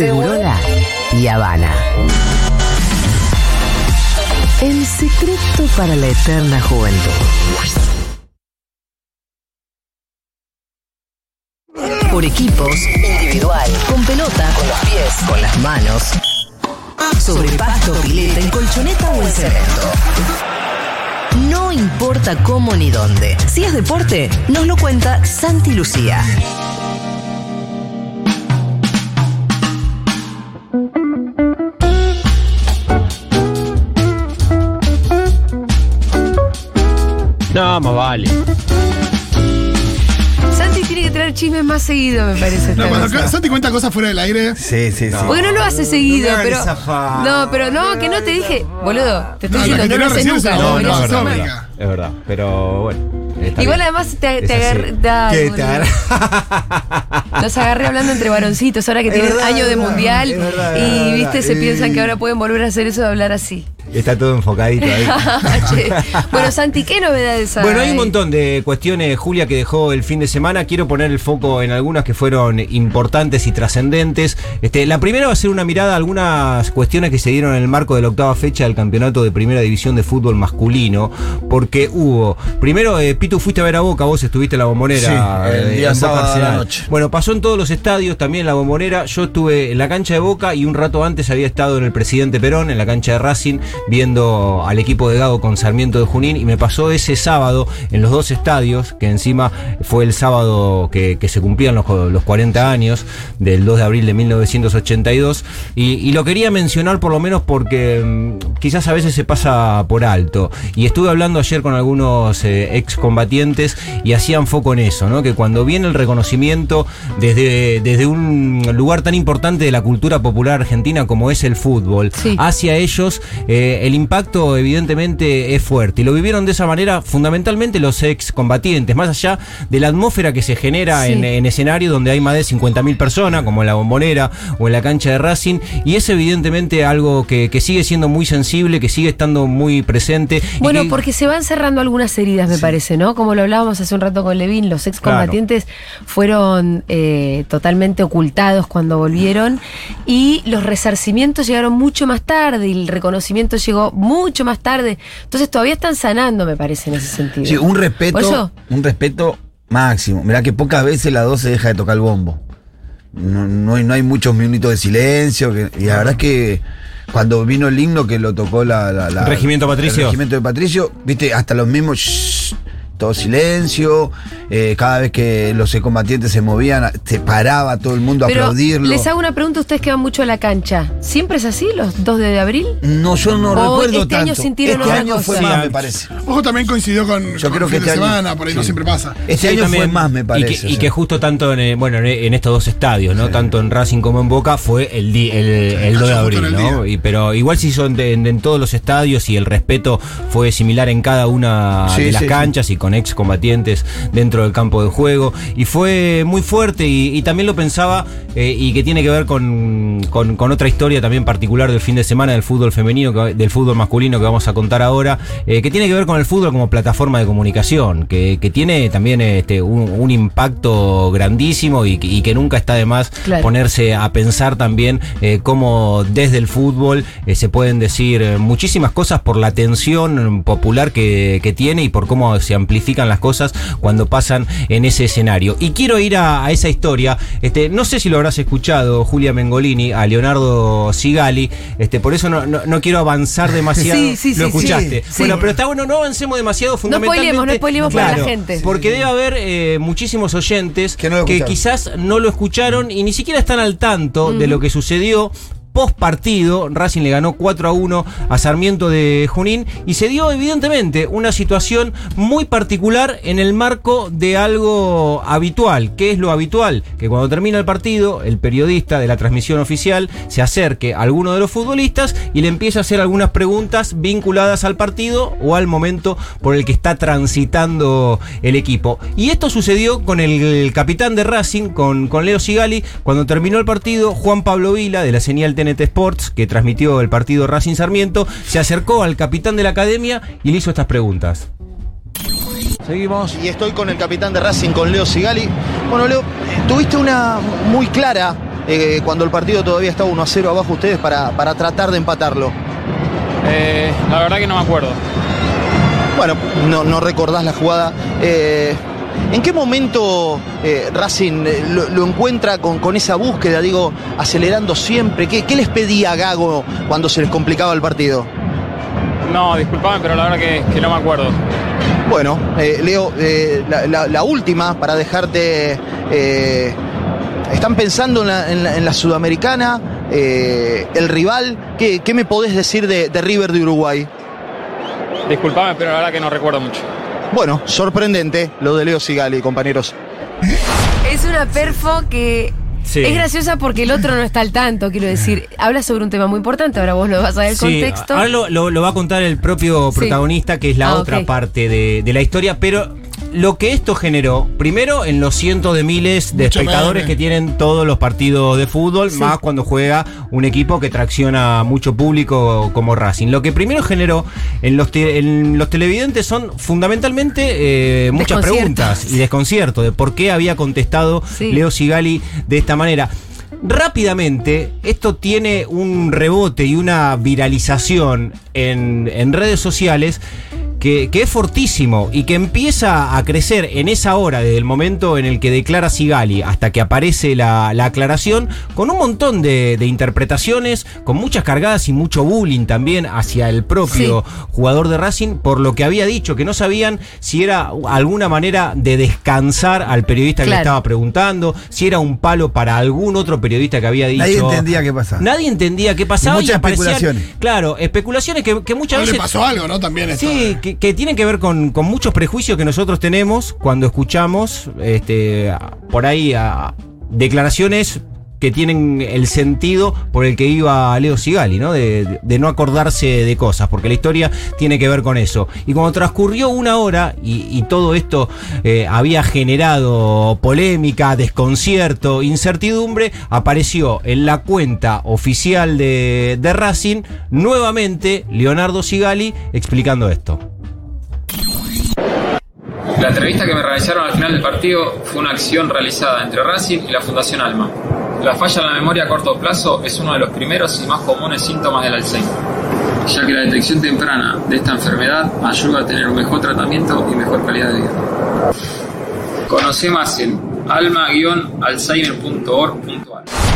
Segurola y Habana. El secreto para la eterna juventud. Por equipos, individual, con pelota, con los pies, con las manos. Sobre pasto, pileta, en colchoneta o en cemento. No importa cómo ni dónde. Si es deporte, nos lo cuenta Santi Lucía. No, más vale. Santi tiene que traer chismes más seguido, me parece. No, esta cuando cosa. Santi cuenta cosas fuera del aire. Sí, sí, sí. Porque no lo hace seguido, me hagas pero. zafar. No, pero no, que no te dije. Boludo, te estoy No, diciendo, la no lo hace nunca. no, no, es verdad. Es verdad, pero bueno. está Igual bien. además te, Es te así. agarré. da, ¿Qué boludo. te agarra? Los agarré hablando entre varoncitos, ahora que Es tienen verdad, año de es verdad, mundial. es verdad, es y verdad, viste, se y- piensan que ahora pueden volver a hacer eso de hablar así. Está todo enfocadito ahí. Bueno, Santi, ¿qué novedades hay? Bueno, hay un montón de cuestiones, Julia, que dejó el fin de semana. Quiero poner el foco en algunas que fueron importantes y trascendentes. Este, la primera va a ser una mirada a algunas cuestiones que se dieron en el marco de la octava fecha del campeonato de primera división de fútbol masculino. Porque hubo. Primero, eh, Pitu, fuiste a ver a Boca, vos estuviste en la bombonera. Sí, el eh, día en Boca sábado la noche. Bueno, pasó en todos los estadios, también en la bombonera. Yo estuve en la cancha de Boca y un rato antes había estado en el Presidente Perón, en la cancha de Racing, viendo al equipo de Gago con Sarmiento de Junín. Y me pasó ese sábado en los dos estadios, que encima fue el sábado que, que se cumplían los, los 40 años, del 2 de abril de 1982. Y, y lo quería mencionar por lo menos porque mm, quizás a veces se pasa por alto. Y estuve hablando ayer con algunos eh, excombatientes y hacían foco en eso, ¿no? Que cuando viene el reconocimiento desde, desde un lugar tan importante de la cultura popular argentina como es el fútbol, Sí. hacia ellos, eh, el impacto evidentemente es fuerte. Y lo vivieron de esa manera fundamentalmente los excombatientes, más allá de la atmósfera que se genera Sí. en, en escenario donde hay más de 50.000 personas, como en la bombonera o en la cancha de Racing, y es evidentemente algo que, que sigue siendo muy sensible, que sigue estando muy presente. Bueno, que- porque se van cerrando algunas heridas, me parece, ¿no? Como lo hablábamos hace un rato con Levin, los excombatientes fueron eh, totalmente ocultados cuando volvieron y los resarcimientos llegaron mucho más tarde y el reconocimiento llegó mucho más tarde. Entonces todavía están sanando, me parece, en ese sentido. Sí, un respeto, eso- un respeto máximo. Mirá que pocas veces la 2 se deja de tocar el bombo. No, no hay, no hay muchos minutos de silencio. que- y la verdad es que cuando vino el himno que lo tocó la, la- la- Regimiento Patricio. el regimiento de Patricio, viste, hasta los mismos shh, todo silencio. eh, cada vez que los combatientes se movían, se paraba todo el mundo a Pero aplaudirlo. les hago una pregunta a ustedes que van mucho a la cancha. ¿Siempre es así, los 2 de abril? No, yo no O recuerdo este año tanto. sintieron este año fue más, me parece. Ojo también coincidió con, Yo con creo que fin de este año- semana, por ahí no siempre pasa. Este Sí, año también. fue más, me Y parece. que, y que justo tanto en, eh, bueno, en, estos dos estadios, ¿no? Tanto en Racing como en Boca, fue el, di- el, el 2 de abril, ¿no? Y, pero igual si son de- en, en todos los estadios y el respeto fue similar en cada una Sí, de las sí, canchas y con excombatientes dentro del campo de juego. Y fue muy fuerte y, y también lo pensaba eh, y que tiene que ver con, con- con otra historia también particular del fin de semana del fútbol femenino, que- del fútbol masculino que vamos a contar ahora, eh, que tiene que ver con el fútbol como plataforma de comunicación, que, que tiene también este, un, un impacto grandísimo y, que- y que nunca está de más Claro. ponerse a pensar también eh, cómo desde el fútbol se pueden decir muchísimas cosas por la atención popular que, que tiene y por cómo se amplifican las cosas cuando pasan en ese escenario. Y quiero ir a, a esa historia, este, no sé si lo habrás escuchado, Julia Mengolini, a Leonardo Sigali, este, por eso no, no- no quiero avanzar demasiado. Sí, sí, sí, lo sí. escuchaste. Sí. Bueno, pero está bueno, no avancemos demasiado fundamentalmente. spoilemos, no spoilemos para la Claro, gente. Porque debe haber eh, muchísimos oyentes Que no quizás no lo escucharon y ni siquiera están al tanto de lo que sucedió. Post partido, Racing le ganó 4 a 1 a Sarmiento de Junín y se dio evidentemente una situación muy particular en el marco de algo habitual. ¿Qué es lo habitual? Que cuando termina el partido, el periodista de la transmisión oficial se acerque a alguno de los futbolistas y le empieza a hacer algunas preguntas vinculadas al partido o al momento por el que está transitando el equipo. Y esto sucedió con el, capitán de Racing, con, con Leo Sigali, cuando terminó el partido, Juan Pablo Vila de la señal TNT Sports, que transmitió el partido Racing Sarmiento, se acercó al capitán de la academia y le hizo estas preguntas. Seguimos. Y estoy con el capitán de Racing, con Leo Sigali. Bueno, Leo, tuviste una muy clara eh, cuando el partido todavía estaba 1 a 0 abajo ustedes para, para tratar de empatarlo? Eh, la verdad que no me acuerdo. Bueno, no, no recordás la jugada. Eh, ¿En qué momento eh, Racing eh, lo, lo encuentra con, con esa búsqueda, digo, acelerando siempre? ¿Qué, qué les pedía Gago cuando se les complicaba el partido? No, disculpame, pero la verdad que, que no me acuerdo. Bueno, eh, Leo, eh, la, la- la última para dejarte. ¿Están pensando en la, en la- en la Sudamericana? ¿El rival? ¿Qué, qué me podés decir de, de River de Uruguay? Disculpame, pero la verdad que no recuerdo mucho. Bueno, sorprendente lo de Leo Sigali, compañeros. Es una perfo que Sí. es graciosa porque el otro no está al tanto, quiero decir. Habla sobre un tema muy importante, ahora vos lo vas a ver el Sí, contexto. ahora lo, lo- lo va a contar el propio Sí. protagonista, que es la Ah, otra parte de, de la historia, pero lo que esto generó, primero en los cientos de miles de Mucho espectadores que tienen todos los partidos de fútbol, Sí. más cuando juega un equipo que tracciona mucho público como Racing. Lo que primero generó en los, te- en los televidentes son fundamentalmente eh, muchas preguntas y desconcierto de por qué había contestado Sí. Leo Sigali de esta manera. Rápidamente, esto tiene un rebote y una viralización en, en redes sociales que, que es fortísimo y que empieza a crecer en esa hora, desde el momento en el que declara Sigali hasta que aparece la, la aclaración, con un montón de, de interpretaciones, con muchas cargadas y mucho bullying también hacia el propio jugador de Racing, por lo que había dicho, que no sabían si era alguna manera de descansar al periodista que le estaba preguntando, si era un palo para algún otro periodista que había dicho. Nadie entendía qué pasaba. Nadie entendía qué pasaba. Y muchas especulaciones. Claro, especulaciones que, que muchas No le veces. pasó algo, ¿no? También esto. Sí, que, que tienen que ver con, muchos prejuicios que nosotros tenemos cuando escuchamos este, por ahí declaraciones que tienen el sentido por el que iba Leo Sigali, ¿no? De, no acordarse de cosas, porque la historia tiene que ver con eso. Y cuando transcurrió una hora y, y todo esto eh, había generado polémica, desconcierto, incertidumbre, apareció en la cuenta oficial de, de Racing nuevamente Leonardo Sigali explicando esto. La entrevista que me realizaron al final del partido fue una acción realizada entre Racing y la Fundación Alma. La falla en la memoria a corto plazo es uno de los primeros y más comunes síntomas del Alzheimer, ya que la detección temprana de esta enfermedad ayuda a tener un mejor tratamiento y mejor calidad de vida. Conoce más en alma-alzheimer.org.ar.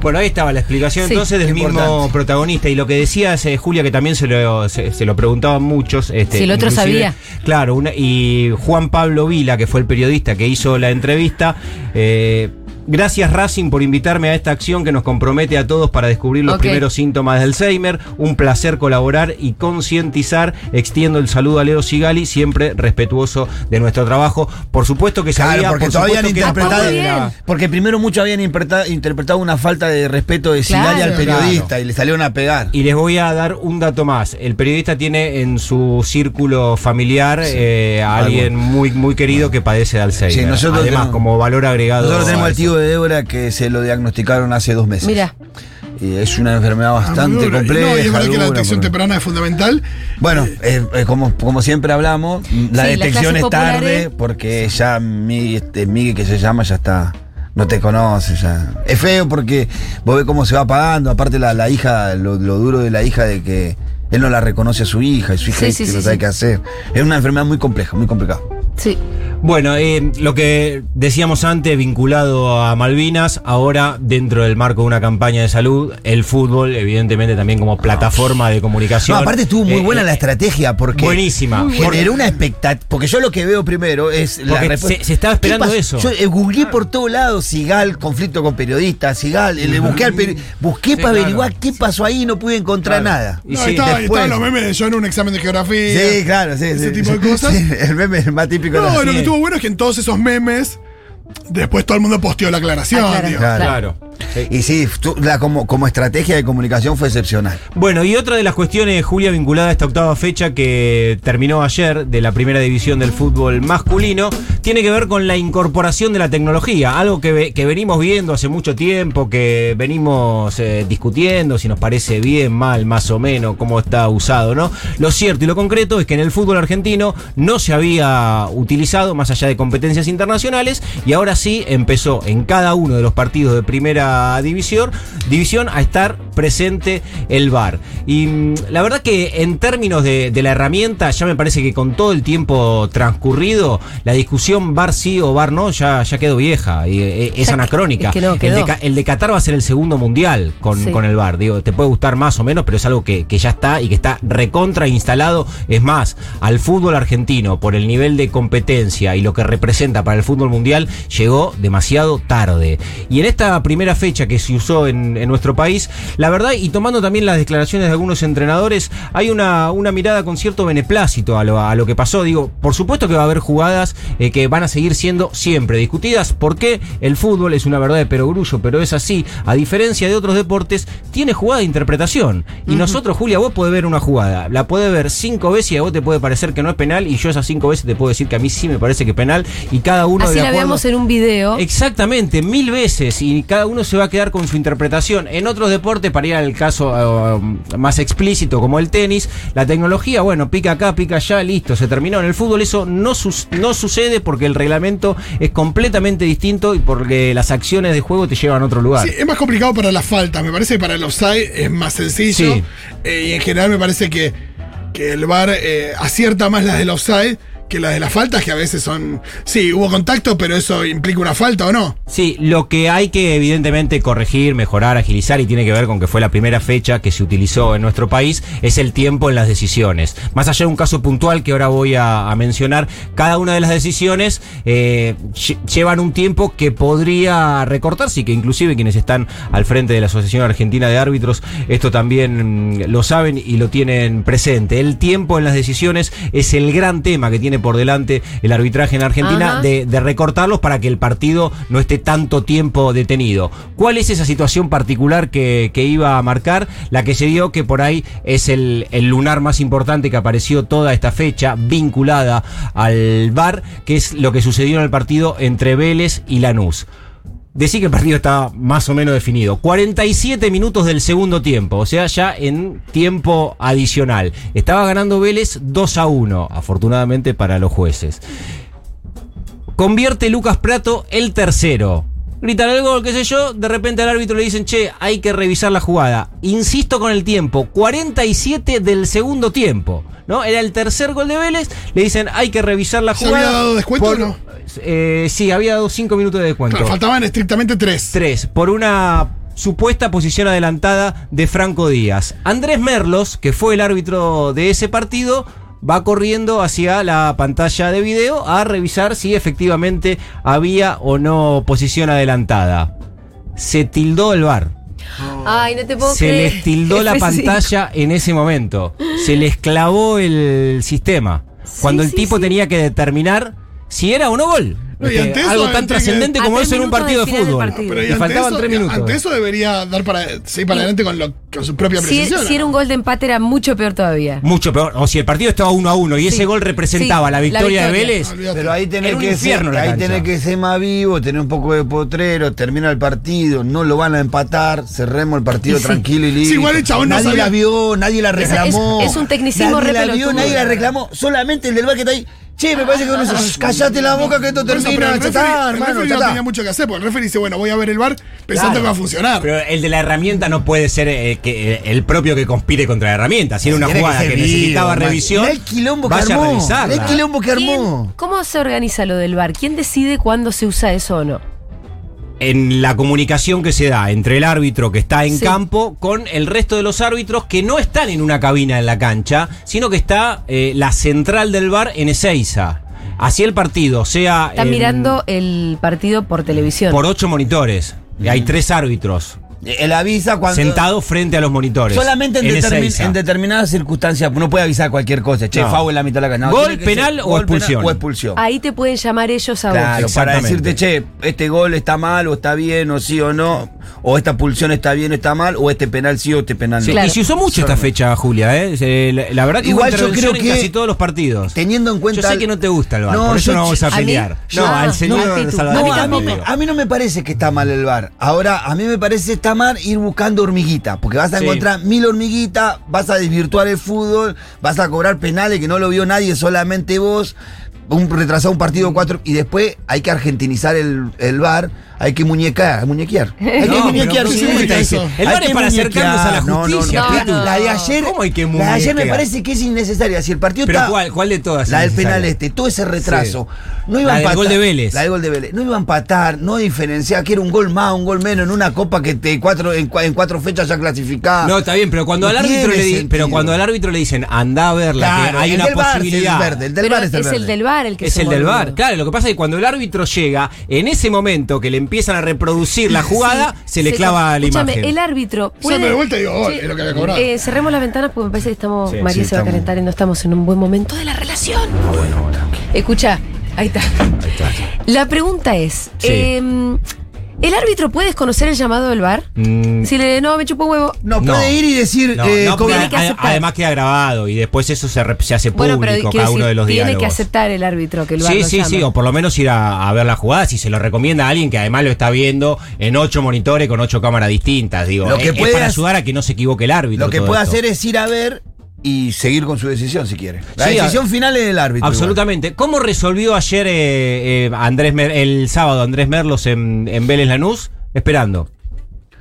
Bueno, ahí estaba la explicación Sí. entonces del mismo Importante. protagonista. Y lo que decías, eh, Julia, que también se lo, se, se lo preguntaban muchos. Este, Si el otro sabía. Claro, una- y Juan Pablo Vila, que fue el periodista que hizo la entrevista. eh, Gracias Racing por invitarme a esta acción que nos compromete a todos para descubrir los primeros síntomas de Alzheimer. Un placer colaborar y concientizar. Extiendo el saludo a Leo Sigali, siempre respetuoso de nuestro trabajo. Por supuesto que Claro, sabía, porque por todavía supuesto han que interpretado. la- Porque primero muchos habían interpretado, una falta de respeto de Sigali Claro. al periodista y le salieron a pegar. Y les voy a dar un dato más. El periodista tiene en su círculo familiar eh, a alguien muy, muy querido que padece de Alzheimer. Sí, nosotros Además, tenemos- como valor agregado. Nosotros tenemos al tío de Débora que se lo diagnosticaron hace dos meses. Mira, Y es una enfermedad bastante compleja. No, y es verdad que la detección por- temprana es fundamental. Bueno, eh, eh, como, como siempre hablamos, la Sí, detección es tarde porque ya Miguel, este, Miguel que se llama ya está. No te conoce ya. Es feo porque vos ves cómo se va apagando. Aparte la, la hija, lo, lo duro de la hija de que él no la reconoce a su hija y su hija Sí, que sí, lo sabe sí. qué hacer. Es una enfermedad muy compleja, muy complicada. Sí. Bueno, eh, lo que decíamos antes, vinculado a Malvinas, ahora dentro del marco de una campaña de salud, el fútbol, evidentemente también como plataforma de comunicación. No, aparte estuvo muy Eh, buena eh, la estrategia porque. Buenísima. Generó una expectativa. Porque yo lo que veo primero es la respuesta. se- se estaba ¿Qué esperando eso. Yo eh, googleé por todos lados Sigal, conflicto con periodistas, Sigal. eh, Le busqué, al peri- busqué Sí, para claro. averiguar qué pasó ahí y no pude encontrar Claro. nada. Y No, sí, estaba, después- estaban los memes de yo en un examen de geografía. Sí, claro, sí. Ese sí, tipo de cosas. Sí, el meme más típico No, lo que estuvo bueno es que en todos esos memes, después todo el mundo posteó la aclaración. Ah, claro. digo. Claro. Claro. Sí. Y sí, la, como, como estrategia de comunicación fue excepcional. Bueno, y otra de las cuestiones, Julia, vinculada a esta octava fecha que terminó ayer de la primera división del fútbol masculino, tiene que ver con la incorporación de la tecnología, algo que, que venimos viendo hace mucho tiempo, que venimos eh, discutiendo si nos parece bien, mal, más o menos, cómo está usado, ¿no? Lo cierto y lo concreto es que en el fútbol argentino no se había utilizado más allá de competencias internacionales y ahora sí empezó en cada uno de los partidos de primera división, división a estar presente el VAR. Y mm, la verdad que en términos de, de la herramienta, ya me parece que con todo el tiempo transcurrido, la discusión VAR sí o VAR no ya, ya quedó vieja y eh, es anacrónica. es que no, el, de, Ca- el de Qatar va a ser el segundo mundial con, Sí. con el VAR. Digo, te puede gustar más o menos, pero es algo que, que ya está y que está recontra instalado. Es más, al fútbol argentino, por el nivel de competencia y lo que representa para el fútbol mundial, llegó demasiado tarde. Y en esta primera fecha que se usó en, en nuestro país, la verdad, y tomando también las declaraciones de algunos entrenadores, hay una, una mirada con cierto beneplácito a lo, a lo que pasó. Digo, por supuesto que va a haber jugadas eh, que van a seguir siendo siempre discutidas, porque el fútbol es una verdad de perogrullo, pero es así. A diferencia de otros deportes, tiene jugada de interpretación. Y nosotros, Julia, vos podés ver una jugada, la podés ver cinco veces y a vos te puede parecer que no es penal, y yo esas cinco veces te puedo decir que a mí sí me parece que es penal, y cada uno Así de la acuerdo- en un video. Exactamente, mil veces y cada uno se va a quedar con su interpretación. En otros deportes, para ir al caso eh, más explícito como el tenis, la tecnología, bueno, pica acá, pica allá, listo, se terminó. En el fútbol eso no, no sucede porque el reglamento es completamente distinto y porque las acciones de juego te llevan a otro lugar. Sí, es más complicado para las faltas. Me parece que para el offside es más sencillo. Sí. Eh, y en general me parece que, que el VAR eh, acierta más las del offside que las de las faltas, que a veces son. Sí, hubo contacto, pero eso implica una falta o no. Sí, lo que hay que evidentemente corregir, mejorar, agilizar y tiene que ver con que fue la primera fecha que se utilizó en nuestro país es el tiempo en las decisiones. Más allá de un caso puntual que ahora voy a, mencionar, cada una de las decisiones eh, lle- llevan un tiempo que podría recortarse y que inclusive quienes están al frente de la Asociación Argentina de Árbitros esto también mm, lo saben y lo tienen presente. El tiempo en las decisiones es el gran tema que tiene por delante el arbitraje en Argentina de, de recortarlos para que el partido no esté tanto tiempo detenido. ¿Cuál es esa situación particular que, que iba a marcar? La que se dio que por ahí es el, el lunar más importante que apareció toda esta fecha vinculada al VAR, que es lo que sucedió en el partido entre Vélez y Lanús. Decí que el partido estaba más o menos definido. 47 minutos del segundo tiempo, o sea, ya en tiempo adicional. Estaba ganando Vélez 2 a 1, afortunadamente para los jueces. Convierte Lucas Prato el tercero. Gritan el gol, qué sé yo, de repente al árbitro le dicen, che, hay que revisar la jugada. Insisto con el tiempo, 47 del segundo tiempo. ¿No? Era el tercer gol de Vélez, le dicen, hay que revisar la ¿Se jugada. había dado descuento o no? Eh, sí, había dado 5 minutos de descuento. Claro, faltaban estrictamente tres. Tres, por una supuesta posición adelantada de Franco Díaz. Andrés Merlos, que fue el árbitro de ese partido, va corriendo hacia la pantalla de video a revisar si efectivamente había o no posición adelantada. Se tildó el bar. Ay, no te puedo Se creer. les tildó la F5. pantalla en ese momento. Se les clavó el sistema. Cuando el sí, tipo sí. tenía que determinar si era o no gol. No, y ante eso, algo tan que- trascendente como eso en un partido de fútbol. partido. Pero Y ante faltaban eso- tres minutos. Ante eso debería dar para seguir para adelante con, lo- con su propia Si, precisión. si era un gol de empate era mucho peor todavía. Mucho peor. O si el partido estaba 1 a 1 y Sí. ese gol representaba Sí, la la victoria de. Vélez. Olvídate. Pero ahí tenés que infierno ser, ahí tenés que ser más vivo, tener un poco de potrero, termina el partido, no lo van a empatar, cerremos el partido Sí. tranquilo y. Sí, igual el chabón no nadie sabía- la vio, nadie la reclamó. es un tecnicismo Nadie la vio, nadie la reclamó, solamente el del bar que está ahí. Che, me parece que uno dice, callate la boca que esto Por eso, termina, el ya referee- no tenía mucho que hacer, porque el referee dice, bueno, voy a ver el bar pensando Claro. que va a funcionar. Pero el de la herramienta no puede ser eh, que, eh, el propio que conspire contra la herramienta. Si era una Tiene jugada que, necesitaba revisión, el quilombo que vaya a armó, el quilombo que armó. ¿Quién- ¿Cómo se organiza lo del bar? ¿Quién decide cuándo se usa eso o no? En la comunicación que se da entre el árbitro que está en Sí. campo con el resto de los árbitros que no están en una cabina en la cancha, sino que está eh, la central del bar en Ezeiza. Así el partido, sea Están en- mirando el partido por televisión. por ocho monitores. Y hay tres árbitros Él avisa cuando. sentados frente a los monitores. Solamente en, determin- Ezeiza. en determinadas circunstancias, no puede avisar cualquier cosa. Che, No. foul en la mitad de la cancha. No, Gol, penal ser o gol, expulsión. penal o expulsión. Ahí te pueden llamar ellos a Claro, vos. para decirte, che, este gol está mal o está bien o sí o no. o esta pulsión está bien o está mal, o este penal sí o este penal Sí, no. Claro. Y se usó mucho esta fecha, Julia, ¿eh? La, la verdad que Igual yo creo en que casi todos los partidos. Teniendo en cuenta. Yo sé que no te gusta el VAR, No, por eso yo- no vamos a ¿A pelear. No, al señor. Salvador a mí no me parece que está mal el bar. Ahora, a mí me parece está mal ir buscando hormiguitas, porque vas a Sí. encontrar mil hormiguitas, vas a desvirtuar el fútbol, vas a cobrar penales que no lo vio nadie, solamente vos, un retrasado un partido cuatro, y después hay que argentinizar el, el bar, hay que muñecar, muñequear. Hay que No, muñequear, pero sí. El VAR es que para acercarnos a la muñequear. justicia, No, Pitu. no. La de ayer, ¿Cómo hay que la de ayer me muñequear? parece que es innecesaria. Si el partido Pero está- ¿cuál, cuál de todas? la del penal este, todo ese retraso. No iba La a del empatar. gol de Vélez. La del gol de Vélez. No iba a empatar, no diferenciar que era un gol más, un gol menos en una copa que te cuatro, en, cua- en cuatro fechas ya clasificada. No, está bien, pero cuando No al árbitro le pero cuando al árbitro le dicen anda a verla, Claro, que hay una posibilidad. el del VAR es el, del bar el que Es se el del. VAR. Claro, lo que pasa es que cuando el árbitro llega, en ese momento que le empiezan a reproducir la jugada, se le Se- clava la imagen. el árbitro. Pero de vuelta digo, gol, es lo que había cobrado. eh, cerremos las ventanas porque me parece que estamos. Sí, María sí, se va a calentar y no estamos en un buen momento de la relación. Escucha, ahí está. La pregunta es: Sí. ¿El árbitro puede desconocer el llamado del bar? Mm, Si le no, me chupo un huevo. No, No. puede ir y decir. no, eh, no, porque Tiene que a- aceptar. además queda grabado y después eso se, hace Bueno, público pero cada uno decir, de los tiene diálogos. que aceptar el árbitro que el bar Sí, sí, llama. sí, o por lo menos ir a, a ver la jugada si se lo recomienda a alguien que además lo está viendo en ocho monitores con ocho cámaras distintas. Digo, Lo que es, es puede para hacer- ayudar a que no se equivoque el árbitro. Lo que puede esto. hacer es ir a ver y seguir con su decisión si quiere. La Sí, decisión a- final es del árbitro. Absolutamente. ¿Cómo resolvió ayer eh, eh, Andrés Mer- el sábado Andrés Merlos en, en Vélez Lanús? Esperando.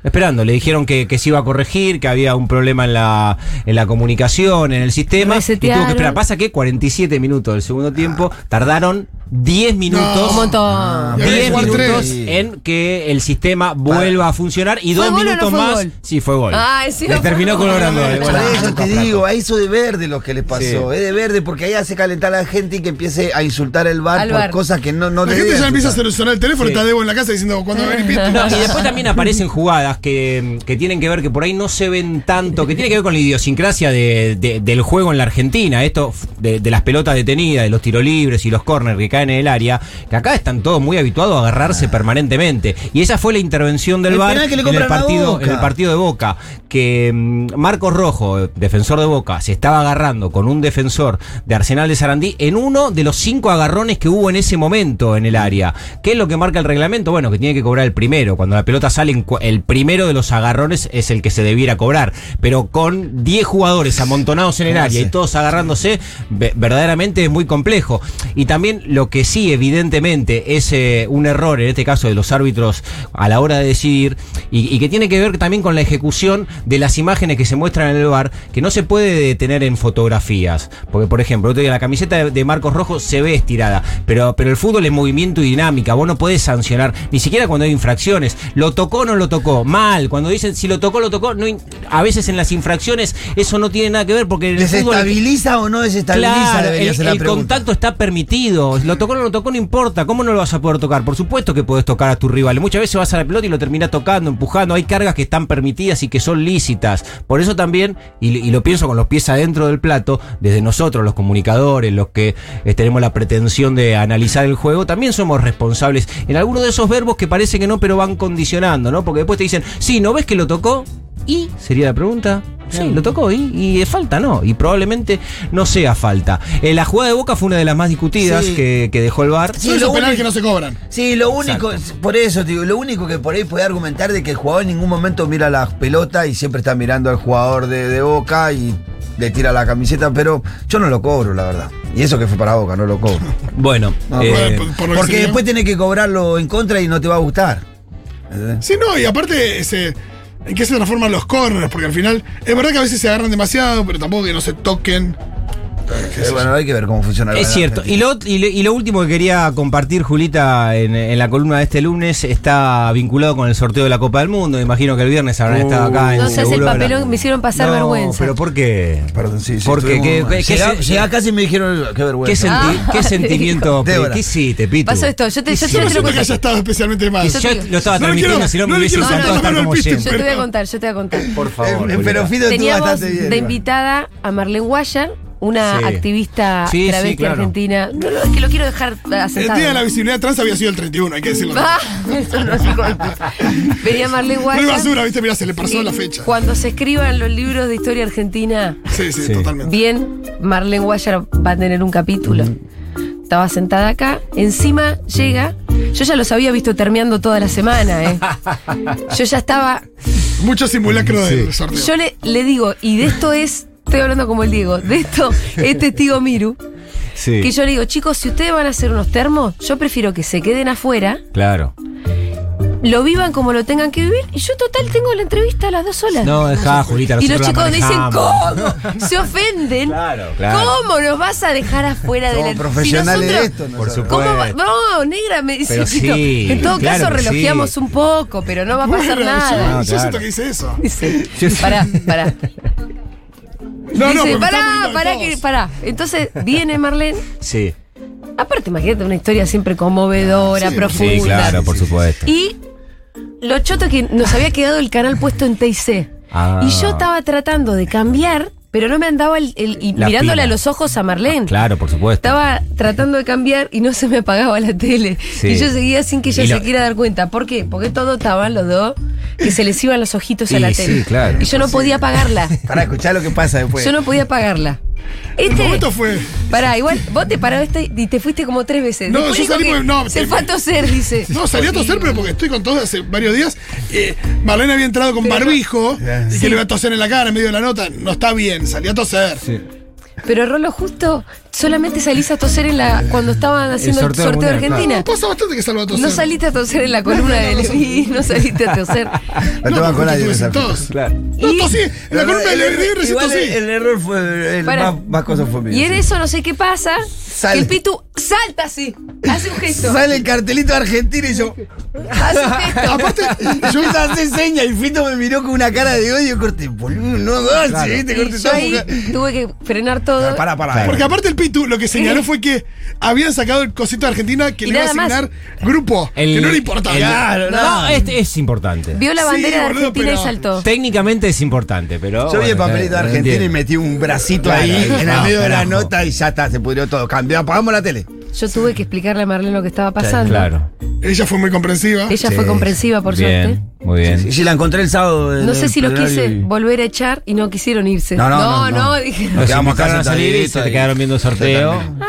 Esperando, le dijeron que, que se iba a corregir, que había un problema en la, en la comunicación, en el sistema. Y Resetearon. tuvo que esperar. Pasa que 47 minutos del segundo tiempo tardaron 10 minutos. Un montón. Ah, Y había que 10 jugar minutos tres. en que el sistema vuelva a funcionar y ¿Fue dos no minutos más. gol? Sí, fue gol. Ay, sí, no terminó colorando. Por eso te digo, a eso de verde lo que les pasó. Sí. Es de verde porque ahí hace calentar a la gente y que empiece a insultar el bar Al por cosas que no, no La gente ya empieza a sonar el teléfono, Sí. está Debo en la casa diciendo cuando Pitu. No, y después también aparecen jugadas que, que tienen que ver que por ahí no se ven tanto, que tiene que ver con la idiosincrasia de- de- del juego en la Argentina, esto de, de las pelotas detenidas, de los tiros libres y los corners que caen en el área, que acá están todos muy habituados a agarrarse permanentemente. Y esa fue la intervención del El VAR en el partido, en el partido de Boca, que mm, Marcos Rojo, defensor de Boca, se estaba agarrando con un defensor de Arsenal de Sarandí en uno de los cinco agarrones que hubo en ese momento en el área. ¿Qué es lo que marca el reglamento? Bueno, que tiene que cobrar el primero. Cuando la pelota sale, el primero de los agarrones es el que se debiera cobrar. Pero con 10 jugadores amontonados en el ¿Cómo área y todos agarrándose, ve- verdaderamente es muy complejo. Y también lo que sí, evidentemente, es eh, un error, en este caso de los árbitros a la hora de decidir, y, y que tiene que ver también con la ejecución de las imágenes que se muestran en el bar, que no se puede detener en fotografías. Porque, por ejemplo, otro día la camiseta de, de Marcos Rojo se ve estirada, pero, pero el fútbol es movimiento y dinámica, vos no podés sancionar, ni siquiera cuando hay infracciones. ¿Lo tocó o no lo tocó? Mal. Cuando dicen si lo tocó, lo tocó, no, a veces en las infracciones eso no tiene nada que ver porque el fútbol... ¿Desestabiliza o no desestabiliza? Claro, el, la el contacto está permitido. Lo tocó o no lo tocó, no importa. ¿Cómo no lo vas a poder tocar? Por supuesto que puedes tocar a tu rival. Muchas veces vas a la pelota y lo terminas tocando, empujando. Hay cargas que están permitidas y que son lícitas. Por eso también, y, lo pienso con los pies adentro del plato, desde nosotros, los comunicadores, los que eh, tenemos la pretensión de analizar el juego, también somos responsables en algunos de esos verbos que parece que no, pero van condicionando, ¿no? Porque después te dicen, sí, ¿no ves que lo tocó? ¿Y? Sería la pregunta. Sí, lo tocó y, y es falta, no. Y probablemente no sea falta. Eh, la jugada de Boca fue una de las más discutidas Sí. que, que dejó el VAR. Sí, esos lo penales único- que no se cobran. Sí, lo único, por eso te digo, lo único que por ahí puede argumentar de que el jugador en ningún momento mira la pelota y siempre está mirando al jugador de, de Boca y le tira la camiseta, pero yo no lo cobro, la verdad. Y eso que fue para Boca, no lo cobro. Bueno, No, eh, por- por Porque después tenés que cobrarlo en contra y no te va a gustar. Sí, no, y aparte, ese, ¿en qué se transforman los corners? Porque al final, es verdad que a veces se agarran demasiado, pero tampoco que no se toquen. Qué sé Eh, bueno, hay que ver cómo funciona el Es cierto. Y lo, y, lo- y lo último que quería compartir, Julita, en, en la columna de este lunes, está vinculado con el sorteo de la Copa del Mundo. Me imagino que el viernes habrán Uh, estado acá. en No seas el papelón, la- me hicieron pasar No, vergüenza. Pero ¿por qué? Perdón, sí, sí. Porque, ¿qué- qué Llegá- se- llegá casi y me dijeron, qué ¿Qué, vergüenza. senti- Ah, qué sentimiento? Débora. ¿Qué hiciste, Pitu? Pasó esto, yo te, yo, ¿Qué yo que haya estado especialmente mal. Yo lo estaba transmitiendo, si no me hubiese estar mano como. Yo te voy a contar, yo te voy a contar. Por favor. Eh, pero Fido estuvo Teníamos bastante bien. de invitada a Marlene Guayar, una Sí. activista Sí, sí, travesti claro. argentina. No, no, es que lo quiero dejar El asentado. día de la visibilidad trans había sido el 31, hay que decirlo. No Ah, eso no es de. Venía Marlene hay Guaya. basura, viste, mirá, se le pasó la fecha. Cuando se escriban los libros de historia argentina, Sí, sí, Sí. totalmente. bien, Marlene Guayar va a tener un capítulo. Estaba sentada acá, encima llega. Yo ya los había visto termeando toda la semana, ¿eh? Yo ya estaba. Mucho simulacro del sorteo. Yo le, le digo, y de esto es. Estoy hablando como el Diego, de esto es testigo Miru. Sí. Que yo le digo, chicos, si ustedes van a hacer unos termos, yo prefiero que se queden afuera, Claro. lo vivan como lo tengan que vivir, y yo total tengo la entrevista a las dos solas. No, dejá, Julita. y los nosotros chicos dicen. ¿cómo? Se ofenden. Claro, claro. ¿Cómo nos vas a dejar afuera de Somos la profesionales si de nosotros- esto. Por nosotros. supuesto. ¿Cómo va- No, negra, me dice. Sí, en todo claro caso, sí. relojeamos un poco, pero no va a pasar Bueno, nada. Yo, No, yo siento que hice eso. Dice, pará, pará. No, no, Dice, pará, pará, que, pará. Entonces viene Marlene. Sí. Aparte, imagínate una historia siempre conmovedora, Sí, profunda. Sí, claro, por supuesto. Y lo choto es que nos había quedado el canal puesto en TIC. Ah. Y yo estaba tratando de cambiar, pero no me andaba el, el- y La mirándole pila. a los ojos a Marlene. Claro, por supuesto. Estaba tratando de cambiar y no se me apagaba la tele. Sí. Y yo seguía sin que ella se quiera dar cuenta. ¿Por qué? Porque todos estaban los dos que se les iban los ojitos a la sí, tele. claro. Y yo no podía apagarla. Para escuchar lo que pasa después. Yo no podía apagarla. El Este, momento fue. pará, igual vos te paraste y te fuiste como tres veces. No, Después yo salí porque- no, se te- fue a toser, dice. No, salí a toser, pero porque estoy con todos hace varios días. Eh, Marlene había entrado con barbijo y Sí. que le iba a toser en la cara en medio de la nota. No está bien, salí a toser. Pero Rolo, justo solamente salís a toser en la cuando estaban haciendo el sorteo de Argentina. Pasa bastante que salgo a toser. No saliste a toser en la columna de Levi, no saliste a toser. No, porque con nadie. tos. Claro. No, tosí. En la columna de Levi recién Igual tosí. el, error fue. El Para. más, más cosas fue mío. Y en sí. eso no sé qué pasa. Sale. Que el Pitu salta así, hace un gesto. Sale el cartelito de Argentina y yo. Hace un gesto. Aparte, Yo empecé a hacer señas y Fito me miró con una cara de odio. Corte, boludo, no das, Claro. acá. tuve que frenar todo. Pará, pará. porque aparte el Pitu lo que señaló fue que habían sacado el cosito de Argentina que Y le iba a nada más. asignar grupo, que no le importaba. Claro, No, este es importante. Vio la Sí, bandera de boludo, Argentina pero- y saltó. Técnicamente es importante, pero. Yo vi el bueno, papelito de Argentina y entiendo. metí un bracito Claro, ahí ahí, en el no, medio de la carajo. nota y ya está, se pudrió todo. Cambió, apagamos la tele. Yo tuve que explicarle a Marlene lo que estaba pasando. Claro. Ella fue muy comprensiva. Ella Sí. fue comprensiva, por suerte. Muy bien. Sí, sí, la encontré el sábado. en No sé si los quise y- volver a echar y no quisieron irse. No, no, no, no. dije. Nos Quedamos acá invitaron a salir y se te quedaron viendo el sorteo. Terminó.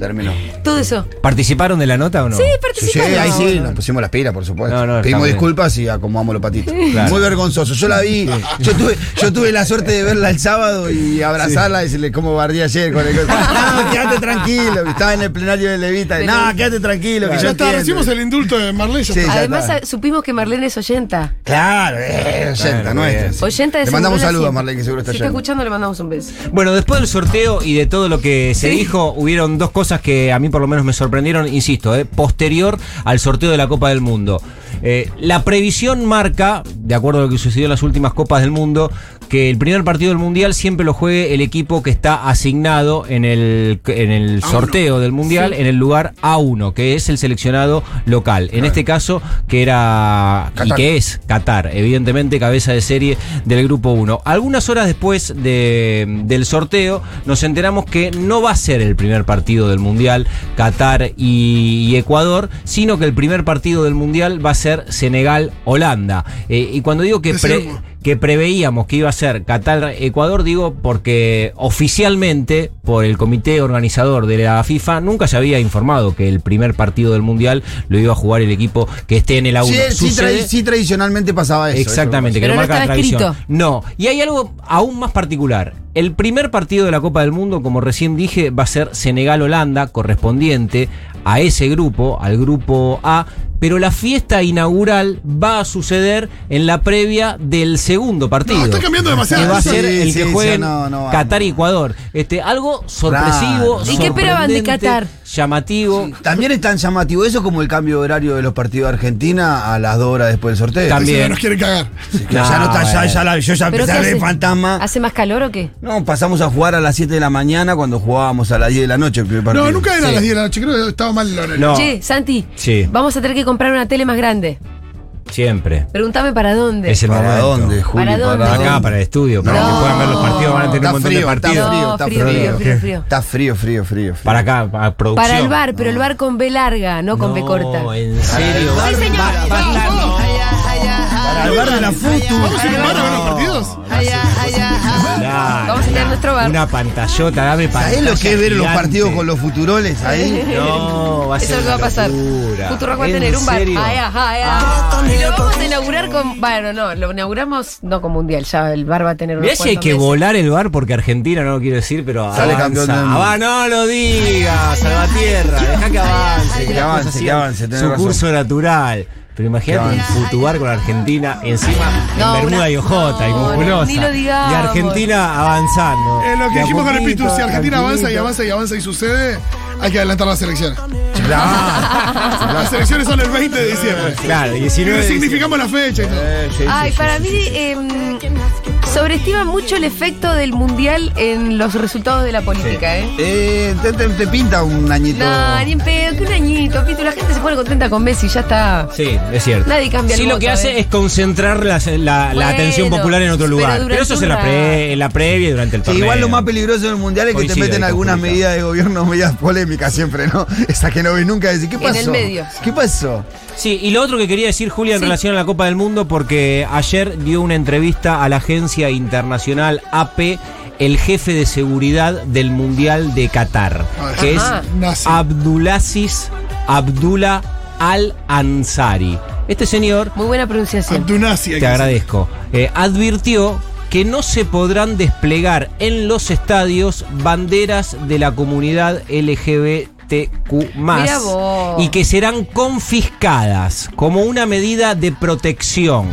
Terminó. Todo eso. ¿Participaron de la nota o no? Sí, Sí, participaron. ahí sí, nos pusimos las pilas, por supuesto. No, no, Pedimos bien. disculpas y acomodamos los patitos. Claro. Muy vergonzoso. Yo la vi, yo tuve, yo tuve la suerte de verla el sábado y abrazarla y decirle cómo bardí ayer con el No, quédate tranquilo. Estaba en el plenario de Levita. De No, quédate tranquilo, que ya está, recibimos el indulto de Marlene. Sí, Además, está. supimos que Marlene es oyenta. Claro, eh, oyenta bien. sí. Oyenta de Le mandamos saludos a. Marlene, que seguro está Si está escuchando, le mandamos un beso. Bueno, después del sorteo y de todo lo que se Sí. dijo, hubieron dos cosas que a mí por lo menos me sorprendieron, insisto, eh, posterior al sorteo de la Copa del Mundo. Eh, la previsión marca, de acuerdo a lo que sucedió en las últimas Copas del Mundo, que el primer partido del Mundial siempre lo juegue el equipo que está asignado en el, en el A1. sorteo del Mundial Sí. en el lugar A1, que es el seleccionado local. En este caso, que era y que es Qatar, evidentemente cabeza de serie del grupo 1. Algunas horas después de- del sorteo nos enteramos que no va a ser el primer partido del Mundial Qatar y, y Ecuador, sino que el primer partido del Mundial va a ser Senegal-Holanda. Eh, y cuando digo que, pre-. Que preveíamos que iba a ser Qatar-Ecuador, digo porque oficialmente por el comité organizador de la FIFA nunca se había informado que el primer partido del Mundial lo iba a jugar el equipo que esté en el A1. Sí, sí, Sucede- tra- sí, tradicionalmente pasaba eso. Exactamente, que Pero lo no marca la tradición. escrito. No, y hay algo aún más particular. El primer partido de la Copa del Mundo, como recién dije, va a ser Senegal-Holanda, correspondiente a ese grupo, al grupo A, pero la fiesta inaugural va a suceder en la previa del segundo partido. No, está cambiando demasiado. Que va a ser Sí, el sí, que sí, jueguen no, no, vamos. Qatar y Ecuador. Este, algo sorpresivo. Claro. ¿Y qué esperaban de Qatar? Llamativo. También es tan llamativo eso como el cambio de horario de los partidos de Argentina a las dos horas después del sorteo. También. Nos quiere cagar. Que ya no está, ya, la- yo ya ¿Pero empecé a ver fantasma. ¿Hace más calor o qué? No, pasamos a jugar a las 7 de la mañana cuando jugábamos a las 10 de la noche el primer partido. No, nunca era a las 10 de la noche, creo que estaba mal el horario. No. Che, Santi, Sí. vamos a tener que comprar una tele más grande. Siempre. Pregúntame para dónde. Es el ¿Para momento. dónde, Juli? ¿Para dónde? Acá, para el estudio, para No. que puedan ver los partidos, van a tener Está un montón frío, de está partidos. frío, No, está frío, frío. frío, frío, frío. Está frío, frío, frío. Para acá, para producción. Para el bar, pero el bar con B larga, no con B corta. No, en serio. Sí, señor. Para el bar de la Futu. ¿Vamos a ir a un bar a ver los partidos? Vamos a tener nuestro bar. Una pantallota, dame pantalla. ¿Sabés lo que es ver los gigante. partidos con los futuroles ahí? No, va a Eso ser es lo que va a una pasar. locura. Futuro va a ¿En tener un bar. serio? Ay, ajá, ay, ajá. Y lo vamos a inaugurar con. Bueno, no, lo inauguramos no con mundial, ya el bar va a tener unos Mirá si hay que meses. volar el bar porque Argentina no lo quiero decir, pero Sale avanza. campeón del mundo. Ah, no lo digas, Salvatierra, deja que avance. Que avance, que avance, tenés Su razón. curso natural. Pero imagínate futubar con Argentina encima No, en Bermuda una- y Ojota y no, musculosa. ni lo digamos. Y Argentina avanzando. Eh, lo que dijimos con el Pitu, si Argentina avanza y avanza y avanza y sucede, hay que adelantar las elecciones. Claro. Las elecciones son el 20 de diciembre. Claro, Y 19 de significamos la fecha y todo. Ay, para mí em, sobreestima mucho el efecto del mundial en los resultados de la política, ¿eh? Eh, te, te- te pinta un añito. No, ni en pedo, que un añito, Pitu, la gente se pone contenta con Messi, ya está. Sí, es cierto. Nadie cambia el Sí, lo voto, que hace ¿eh? es concentrar la, la- la Bueno, atención popular en otro lugar. Pero, eso es en la, pre- en la previa y durante el Sí, torneo. igual lo más peligroso del mundial es que te meten algunas medidas de gobierno, medidas polémicas siempre, ¿no? Esa que no ves nunca decir, ¿qué En pasó? el medio. ¿Qué pasó? Sí, y lo otro que quería decir, Julia, en Sí. relación a la Copa del Mundo, porque ayer dio una entrevista a la agencia internacional AP el jefe de seguridad del Mundial de Qatar, que Ajá. es. Abdulaziz Abdullah Al-Ansari. Este señor Muy buena pronunciación. Abdunazi. te que agradezco. Eh, advirtió que no se podrán desplegar en los estadios banderas de la comunidad LGBTQ y que serán confiscadas como una medida de protección.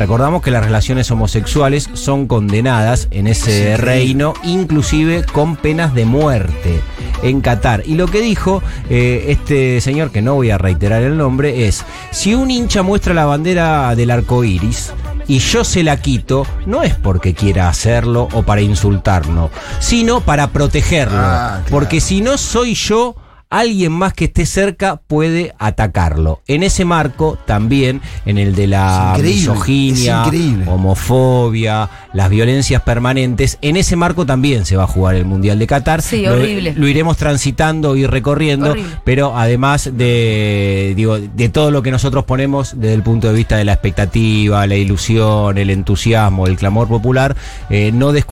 Recordamos que las relaciones homosexuales son condenadas en ese reino, inclusive con penas de muerte en Qatar. Y lo que dijo eh, este señor, que no voy a reiterar el nombre, es: si un hincha muestra la bandera del arco iris y yo se la quito, no es porque quiera hacerlo o para insultarnos, sino para protegerlo. Ah, claro. Porque si no soy yo, alguien más que esté cerca puede atacarlo. En ese marco, también en el de la misoginia, homofobia, las violencias permanentes, en ese marco también se va a jugar el Mundial de Qatar. Sí, lo, horrible. Lo iremos transitando y recorriendo, Horrible. pero además de, digo, de todo lo que nosotros ponemos desde el punto de vista de la expectativa, la ilusión, el entusiasmo, el clamor popular, eh, no